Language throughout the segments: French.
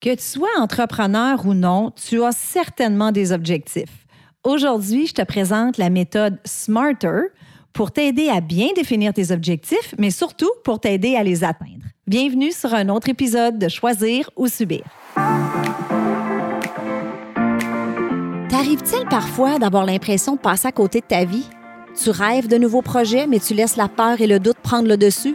Que tu sois entrepreneur ou non, tu as certainement des objectifs. Aujourd'hui, je te présente la méthode Smarter pour t'aider à bien définir tes objectifs, mais surtout pour t'aider à les atteindre. Bienvenue sur un autre épisode de Choisir ou Subir. T'arrive-t-il parfois d'avoir l'impression de passer à côté de ta vie? Tu rêves de nouveaux projets, mais tu laisses la peur et le doute prendre le dessus?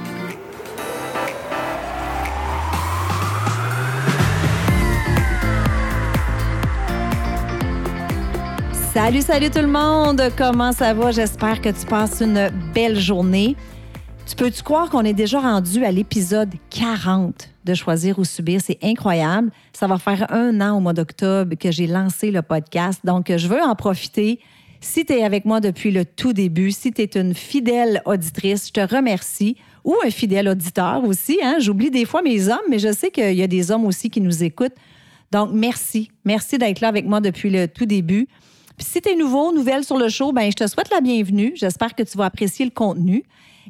Salut, salut tout le monde! Comment ça va? J'espère que tu passes une belle journée. Tu peux-tu croire qu'on est déjà rendu à l'épisode 40 de Choisir ou Subir? C'est incroyable. Ça va faire un an au mois d'octobre que j'ai lancé le podcast. Donc, je veux en profiter. Si tu es avec moi depuis le tout début, si tu es une fidèle auditrice, je te remercie. Ou un fidèle auditeur aussi. Hein? J'oublie des fois mes hommes, mais je sais qu'il y a des hommes aussi qui nous écoutent. Donc, merci. Merci d'être là avec moi depuis le tout début. Si tu es nouveau, nouvelle sur le show, ben je te souhaite la bienvenue. J'espère que tu vas apprécier le contenu.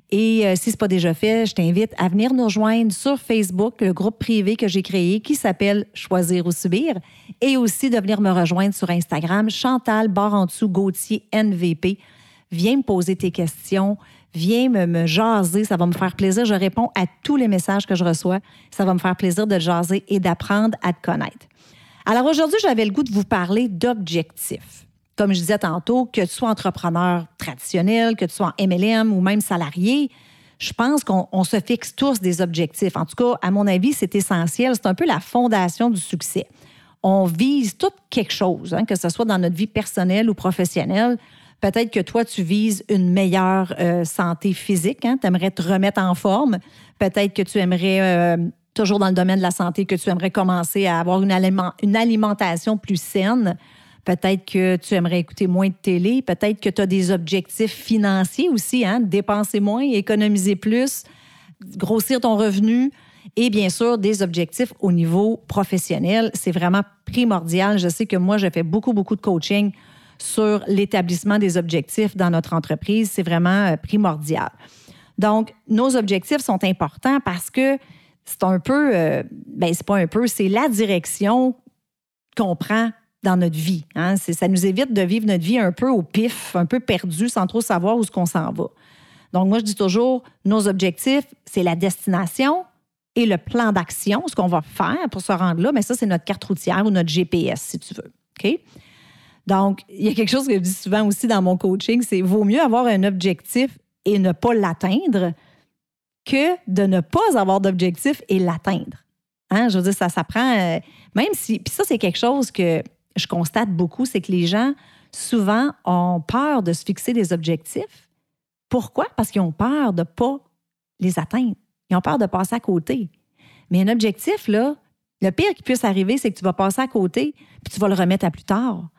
Et euh, si ce n'est pas déjà fait, je t'invite à venir nous rejoindre sur Facebook, le groupe privé que j'ai créé qui s'appelle Choisir ou Subir, et aussi de venir me rejoindre sur Instagram, Chantal Barantou Gauthier NVP. Viens me poser tes questions, viens me, me, jaser, ça va me faire plaisir. Je réponds à tous les messages que je reçois. Ça va me faire plaisir de jaser et d'apprendre à te connaître. Alors aujourd'hui, j'avais le goût de vous parler d'objectifs comme je disais tantôt, que tu sois entrepreneur traditionnel, que tu sois en MLM ou même salarié, je pense qu'on se fixe tous des objectifs. En tout cas, à mon avis, c'est essentiel. C'est un peu la fondation du succès. On vise tout quelque chose, hein, que ce soit dans notre vie personnelle ou professionnelle. Peut-être que toi, tu vises une meilleure euh, santé physique. Hein, tu aimerais te remettre en forme. Peut-être que tu aimerais, euh, toujours dans le domaine de la santé, que tu aimerais commencer à avoir une, aliment, une alimentation plus saine. Peut-être que tu aimerais écouter moins de télé. Peut-être que tu as des objectifs financiers aussi, hein? dépenser moins, économiser plus, grossir ton revenu. Et bien sûr, des objectifs au niveau professionnel. C'est vraiment primordial. Je sais que moi, je fais beaucoup, beaucoup de coaching sur l'établissement des objectifs dans notre entreprise. C'est vraiment euh, primordial. Donc, nos objectifs sont importants parce que c'est un peu, euh, ben c'est pas un peu, c'est la direction qu'on prend dans notre vie. Hein? Ça nous évite de vivre notre vie un peu au pif, un peu perdu, sans trop savoir où est-ce qu'on s'en va. Donc, moi, je dis toujours, nos objectifs, c'est la destination et le plan d'action, ce qu'on va faire pour se rendre là. Mais ça, c'est notre carte routière ou notre GPS, si tu veux. Donc, il y a quelque chose que je dis souvent aussi dans mon coaching, c'est vaut mieux avoir un objectif et ne pas l'atteindre que de ne pas avoir d'objectif et l'atteindre. Hein? Je veux dire, ça s'apprend, euh, même si. Puis ça, c'est quelque chose que je constate beaucoup, c'est que les gens, souvent, ont peur de se fixer des objectifs. Pourquoi? Parce qu'ils ont peur de ne pas les atteindre. Ils ont peur de passer à côté. Mais un objectif, là, le pire qui puisse arriver, c'est que tu vas passer à côté, puis tu vas le remettre à plus tard.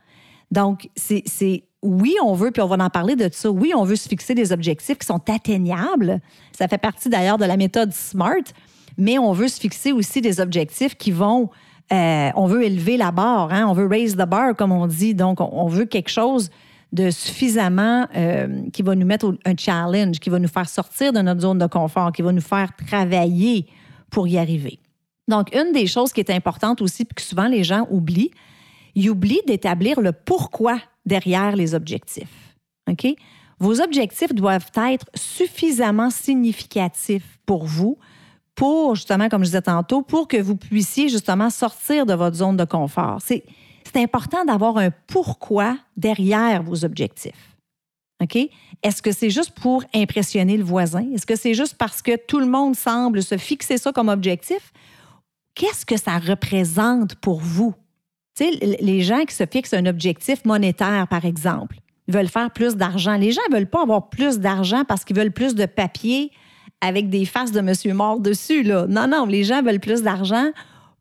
Donc, c'est oui, on veut, puis on va en parler de ça. Oui, on veut se fixer des objectifs qui sont atteignables. Ça fait partie d'ailleurs de la méthode SMART, mais on veut se fixer aussi des objectifs qui vont euh, on veut élever la barre, hein? on veut raise the bar, comme on dit. Donc, on, veut quelque chose de suffisamment euh, qui va nous mettre un challenge, qui va nous faire sortir de notre zone de confort, qui va nous faire travailler pour y arriver. Donc, une des choses qui est importante aussi, puis que souvent les gens oublient, ils oublient d'établir le pourquoi derrière les objectifs. OK? Vos objectifs doivent être suffisamment significatifs pour vous pour, justement, comme je disais tantôt, pour que vous puissiez justement sortir de votre zone de confort. C'est important d'avoir un pourquoi derrière vos objectifs. OK? Est-ce que c'est juste pour impressionner le voisin? Est-ce que c'est juste parce que tout le monde semble se fixer ça comme objectif? Qu'est-ce que ça représente pour vous? Tu sais, les gens qui se fixent un objectif monétaire, par exemple, veulent faire plus d'argent. Les gens ne veulent pas avoir plus d'argent parce qu'ils veulent plus de papier avec des faces de monsieur mort dessus. Là. Non, non, les gens veulent plus d'argent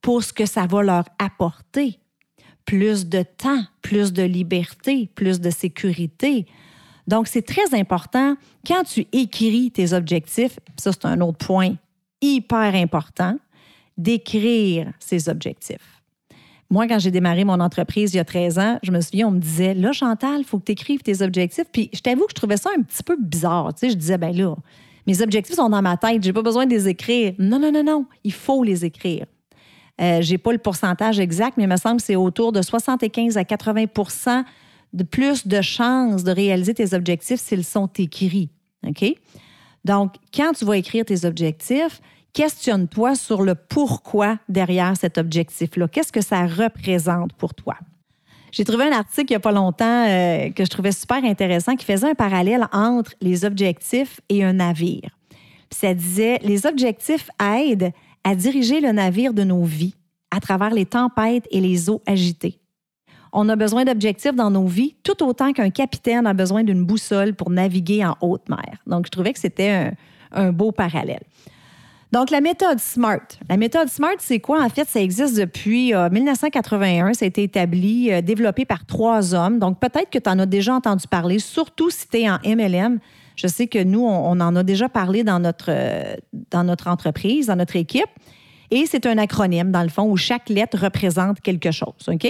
pour ce que ça va leur apporter. Plus de temps, plus de liberté, plus de sécurité. Donc, c'est très important quand tu écris tes objectifs, ça c'est un autre point hyper important, d'écrire ces objectifs. Moi, quand j'ai démarré mon entreprise il y a 13 ans, je me souviens, on me disait Là, Chantal, il faut que tu écrives tes objectifs. Puis je t'avoue que je trouvais ça un petit peu bizarre. Tu sais, je disais Ben là, mes objectifs sont dans ma tête, j'ai pas besoin de les écrire. Non, non, non, non, il faut les écrire. Euh, j'ai pas le pourcentage exact, mais il me semble que c'est autour de 75 à 80 de plus de chances de réaliser tes objectifs s'ils sont écrits. OK? Donc, quand tu vas écrire tes objectifs, questionne-toi sur le pourquoi derrière cet objectif-là. Qu'est-ce que ça représente pour toi? J'ai trouvé un article il n'y a pas longtemps euh, que je trouvais super intéressant qui faisait un parallèle entre les objectifs et un navire. ça disait les objectifs aident à diriger le navire de nos vies à travers les tempêtes et les eaux agitées. On a besoin d'objectifs dans nos vies tout autant qu'un capitaine a besoin d'une boussole pour naviguer en haute mer. Donc, je trouvais que c'était un beau parallèle. Donc, la méthode SMART. La méthode SMART, c'est quoi? En fait, ça existe depuis 1981. Euh, ça a été établi, euh, développé par trois hommes. Donc, peut-être que tu en as déjà entendu parler, surtout si tu es en MLM. Je sais que nous, on, en a déjà parlé dans notre, euh, dans notre entreprise, dans notre équipe. Et c'est un acronyme, dans le fond, où chaque lettre représente quelque chose. OK?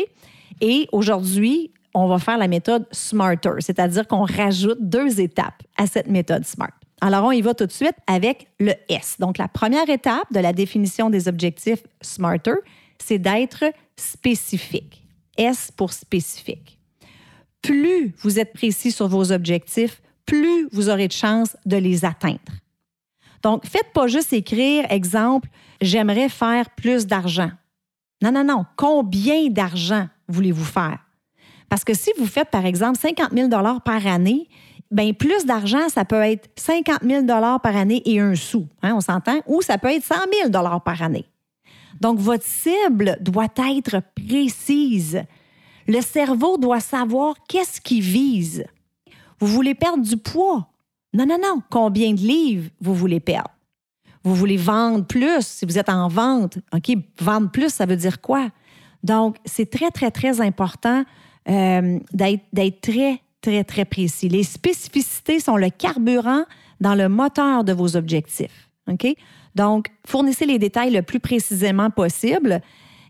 Et aujourd'hui, on va faire la méthode SMARTER, c'est-à-dire qu'on rajoute deux étapes à cette méthode SMART. Alors, on y va tout de suite avec le S. Donc, la première étape de la définition des objectifs SMARTER, c'est d'être spécifique. S pour spécifique. Plus vous êtes précis sur vos objectifs, plus vous aurez de chances de les atteindre. Donc, faites pas juste écrire, exemple, j'aimerais faire plus d'argent. Non, non, non. Combien d'argent voulez-vous faire? Parce que si vous faites, par exemple, 50 000 par année, bien, plus d'argent, ça peut être 50 000 par année et un sou, hein, on s'entend, ou ça peut être 100 000 par année. Donc, votre cible doit être précise. Le cerveau doit savoir qu'est-ce qu'il vise. Vous voulez perdre du poids? Non, non, non. Combien de livres vous voulez perdre? Vous voulez vendre plus? Si vous êtes en vente. OK, vendre plus, ça veut dire quoi? Donc, c'est très, très, très important euh, d'être très, très, très précis. Les spécificités sont le carburant dans le moteur de vos objectifs. OK? Donc, fournissez les détails le plus précisément possible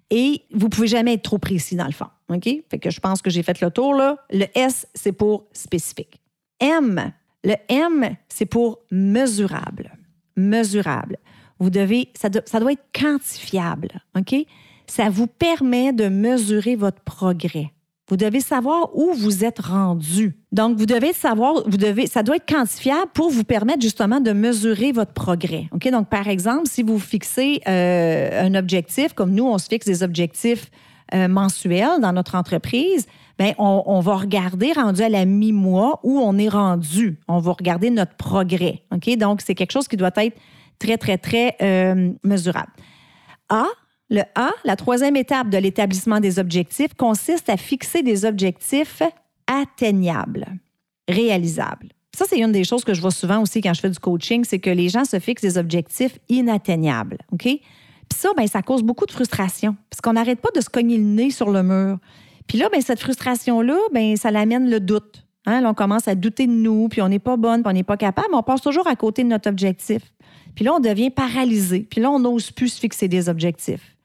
et vous pouvez jamais être trop précis dans le fond. OK? Fait que je pense que j'ai fait le tour là. Le S, c'est pour spécifique. M, le M, c'est pour mesurable. Mesurable. Vous devez, ça, doit être quantifiable. OK? Ça vous permet de mesurer votre progrès. Vous devez savoir où vous êtes rendu. Donc, vous devez savoir, vous devez, ça doit être quantifiable pour vous permettre justement de mesurer votre progrès. Donc, par exemple, si vous fixez euh, un objectif, comme nous, on se fixe des objectifs euh, mensuels dans notre entreprise, bien, on, va regarder rendu à la mi-mois où on est rendu. On va regarder notre progrès. Donc, c'est quelque chose qui doit être très, très, très euh, mesurable. A, le A, la troisième étape de l'établissement des objectifs, consiste à fixer des objectifs atteignables, réalisables. Ça, c'est une des choses que je vois souvent aussi quand je fais du coaching, c'est que les gens se fixent des objectifs inatteignables. OK? Puis ça, ben, ça cause beaucoup de frustration, parce qu'on n'arrête pas de se cogner le nez sur le mur. Puis là, ben, cette frustration-là, ben, ça l'amène le doute. Hein? on commence à douter de nous, puis on n'est pas bonne, puis on n'est pas capable, mais on passe toujours à côté de notre objectif. Puis là, on devient paralysé. Puis là, on n'ose plus fixer des objectifs.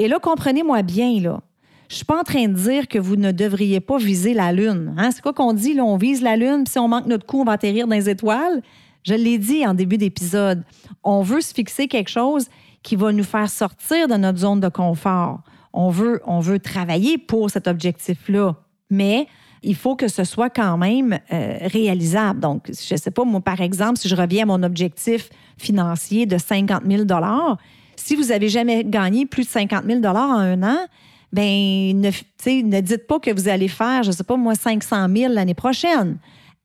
Et là, comprenez-moi bien, là. Je suis pas en train de dire que vous ne devriez pas viser la Lune. Hein? C'est quoi qu'on dit? On vise la Lune, puis si on manque notre coup, on va atterrir dans les étoiles? Je l'ai dit en début d'épisode. On veut se fixer quelque chose qui va nous faire sortir de notre zone de confort. On veut, on veut travailler pour cet objectif-là. Mais il faut que ce soit quand même euh, réalisable. Donc, je ne sais pas, moi, par exemple, si je reviens à mon objectif financier de 50 000 si vous n'avez jamais gagné plus de 50 000 en un an, ben ne, dites pas que vous allez faire, je sais pas moi, 500 000 l'année prochaine.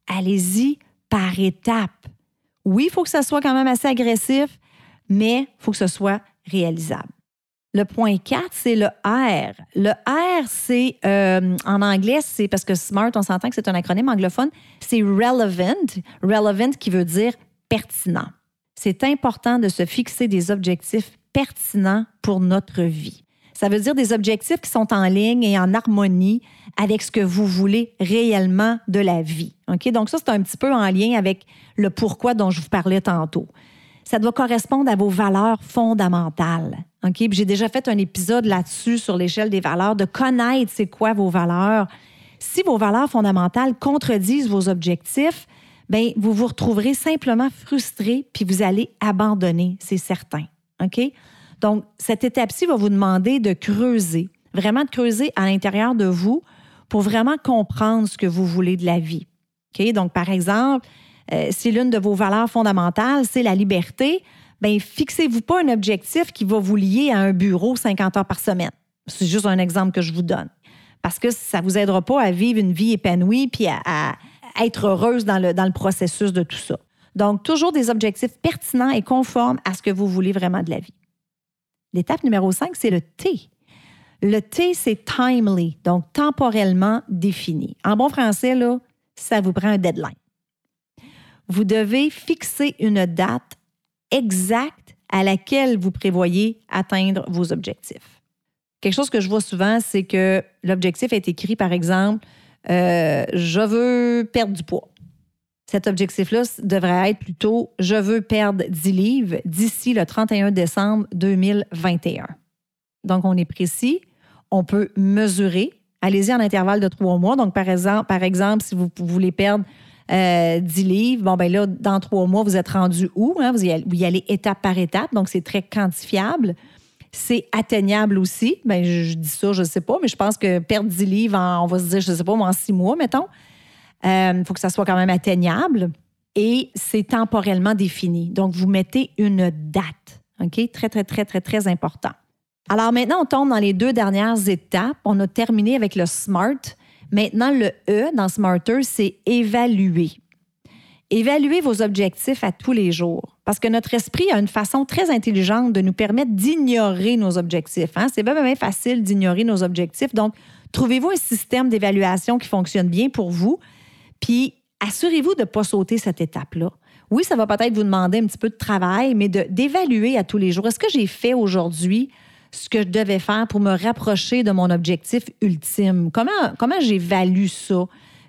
allez-y par étapes. Oui, il faut que ça soit quand même assez agressif, mais il faut que ce soit réalisable. Le point 4, c'est le R. Le R, c'est euh, en anglais, c'est parce que SMART, on s'entend que c'est un acronyme anglophone, c'est relevant. Relevant qui veut dire pertinent. C'est important de se fixer des objectifs pertinents pour notre vie. Ça veut dire des objectifs qui sont en ligne et en harmonie avec ce que vous voulez réellement de la vie. OK? Donc, ça, c'est un petit peu en lien avec le pourquoi dont je vous parlais tantôt. Ça doit correspondre à vos valeurs fondamentales. OK? J'ai déjà fait un épisode là-dessus sur l'échelle des valeurs, de connaître c'est quoi vos valeurs. Si vos valeurs fondamentales contredisent vos objectifs, bien, vous vous retrouverez simplement frustré puis vous allez abandonner, c'est certain. OK? Donc, cette étape-ci va vous demander de creuser, vraiment de creuser à l'intérieur de vous pour vraiment comprendre ce que vous voulez de la vie. OK? Donc, par exemple, euh, si l'une de vos valeurs fondamentales, c'est la liberté, bien, fixez-vous pas un objectif qui va vous lier à un bureau 50 heures par semaine. C'est juste un exemple que je vous donne. Parce que ça vous aidera pas à vivre une vie épanouie puis à, être heureuse dans le, dans le processus de tout ça. Donc, toujours des objectifs pertinents et conformes à ce que vous voulez vraiment de la vie. L'étape numéro 5, c'est le T. Le T, c'est timely, donc temporellement défini. En bon français, ça vous prend un deadline. Vous devez fixer une date exacte à laquelle vous prévoyez atteindre vos objectifs. Quelque chose que je vois souvent, c'est que l'objectif est écrit, par exemple, euh, je veux perdre du poids. Cet objectif-là devrait être plutôt je veux perdre 10 livres d'ici le 31 décembre 2021. Donc, on est précis, on peut mesurer. Allez-y en intervalle de trois mois. Donc, par exemple, par exemple si vous voulez perdre 10 euh, livres, bon, ben là, dans trois mois, vous êtes rendu où? Hein? Vous, y allez, étape par étape. Donc, c'est très quantifiable. C'est atteignable aussi. Bien, je, dis ça, je ne sais pas, mais je pense que perdre 10 livres, on va se dire, je ne sais pas, en six mois, mettons. Il euh, faut que ça soit quand même atteignable et c'est temporellement défini. Donc, vous mettez une date. OK? Très, très, très, très, très important. Alors maintenant, on tombe dans les deux dernières étapes. On a terminé avec le SMART. Maintenant, le E dans Smarter, c'est évaluer. Évaluer vos objectifs à tous les jours. Parce que notre esprit a une façon très intelligente de nous permettre d'ignorer nos objectifs. Hein? C'est bien, bien facile d'ignorer nos objectifs. Donc, trouvez-vous un système d'évaluation qui fonctionne bien pour vous? Puis assurez-vous de ne pas sauter cette étape-là. Oui, ça va peut-être vous demander un petit peu de travail, mais d'évaluer à tous les jours. Est-ce que j'ai fait aujourd'hui ce que je devais faire pour me rapprocher de mon objectif ultime? Comment, comment j'évalue ça?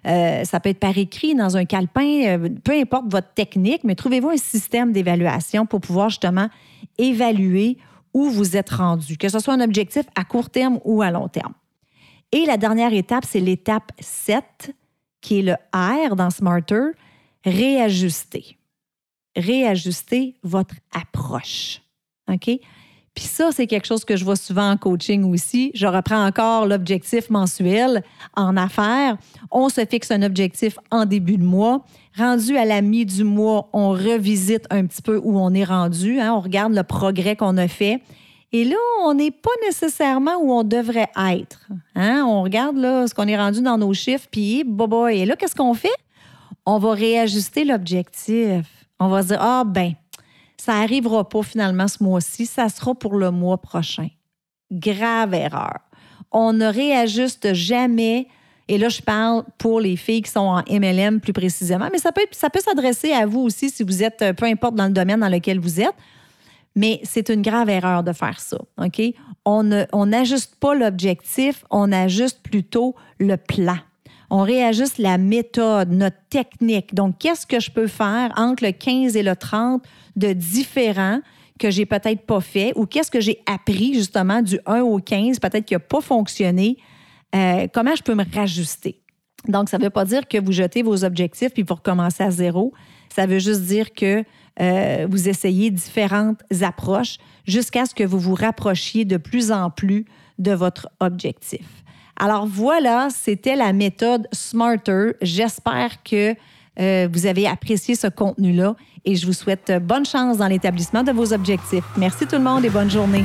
Euh, ça peut être par écrit, dans un calepin, euh, peu importe votre technique, mais trouvez-vous un système d'évaluation pour pouvoir justement évaluer où vous êtes rendu, que ce soit un objectif à court terme ou à long terme. Et la dernière étape, c'est l'étape 7, qui est le R dans Smarter, réajuster. Réajuster votre approche. OK? Puis ça, c'est quelque chose que je vois souvent en coaching aussi. Je reprends encore l'objectif mensuel en affaires. On se fixe un objectif en début de mois. Rendu à la mi du mois, on revisite un petit peu où on est rendu. Hein? On regarde le progrès qu'on a fait. Et là, on n'est pas nécessairement où on devrait être. Hein? On regarde là, ce qu'on est rendu dans nos chiffres, puis bobo. Et là, qu'est-ce qu'on fait? On va réajuster l'objectif. On va se dire, ah ben, ça n'arrivera pas finalement ce mois-ci, ça sera pour le mois prochain. Grave erreur. On ne réajuste jamais et là, je parle pour les filles qui sont en MLM plus précisément, mais ça peut, ça peut s'adresser à vous aussi si vous êtes, peu importe dans le domaine dans lequel vous êtes. Mais c'est une grave erreur de faire ça. OK? On n'ajuste pas l'objectif, on ajuste plutôt le plan. On réajuste la méthode, notre technique. Donc, qu'est-ce que je peux faire entre le 15 et le 30 de différent que j'ai peut-être pas fait ou qu'est-ce que j'ai appris justement du 1 au 15, peut-être qui n'a pas fonctionné? Euh, comment je peux me rajuster? Donc, ça ne veut pas dire que vous jetez vos objectifs puis vous recommencez à zéro. Ça veut juste dire que euh, vous essayez différentes approches jusqu'à ce que vous vous rapprochiez de plus en plus de votre objectif. Alors voilà, c'était la méthode Smarter. J'espère que euh, vous avez apprécié ce contenu-là et je vous souhaite bonne chance dans l'établissement de vos objectifs. Merci tout le monde et bonne journée.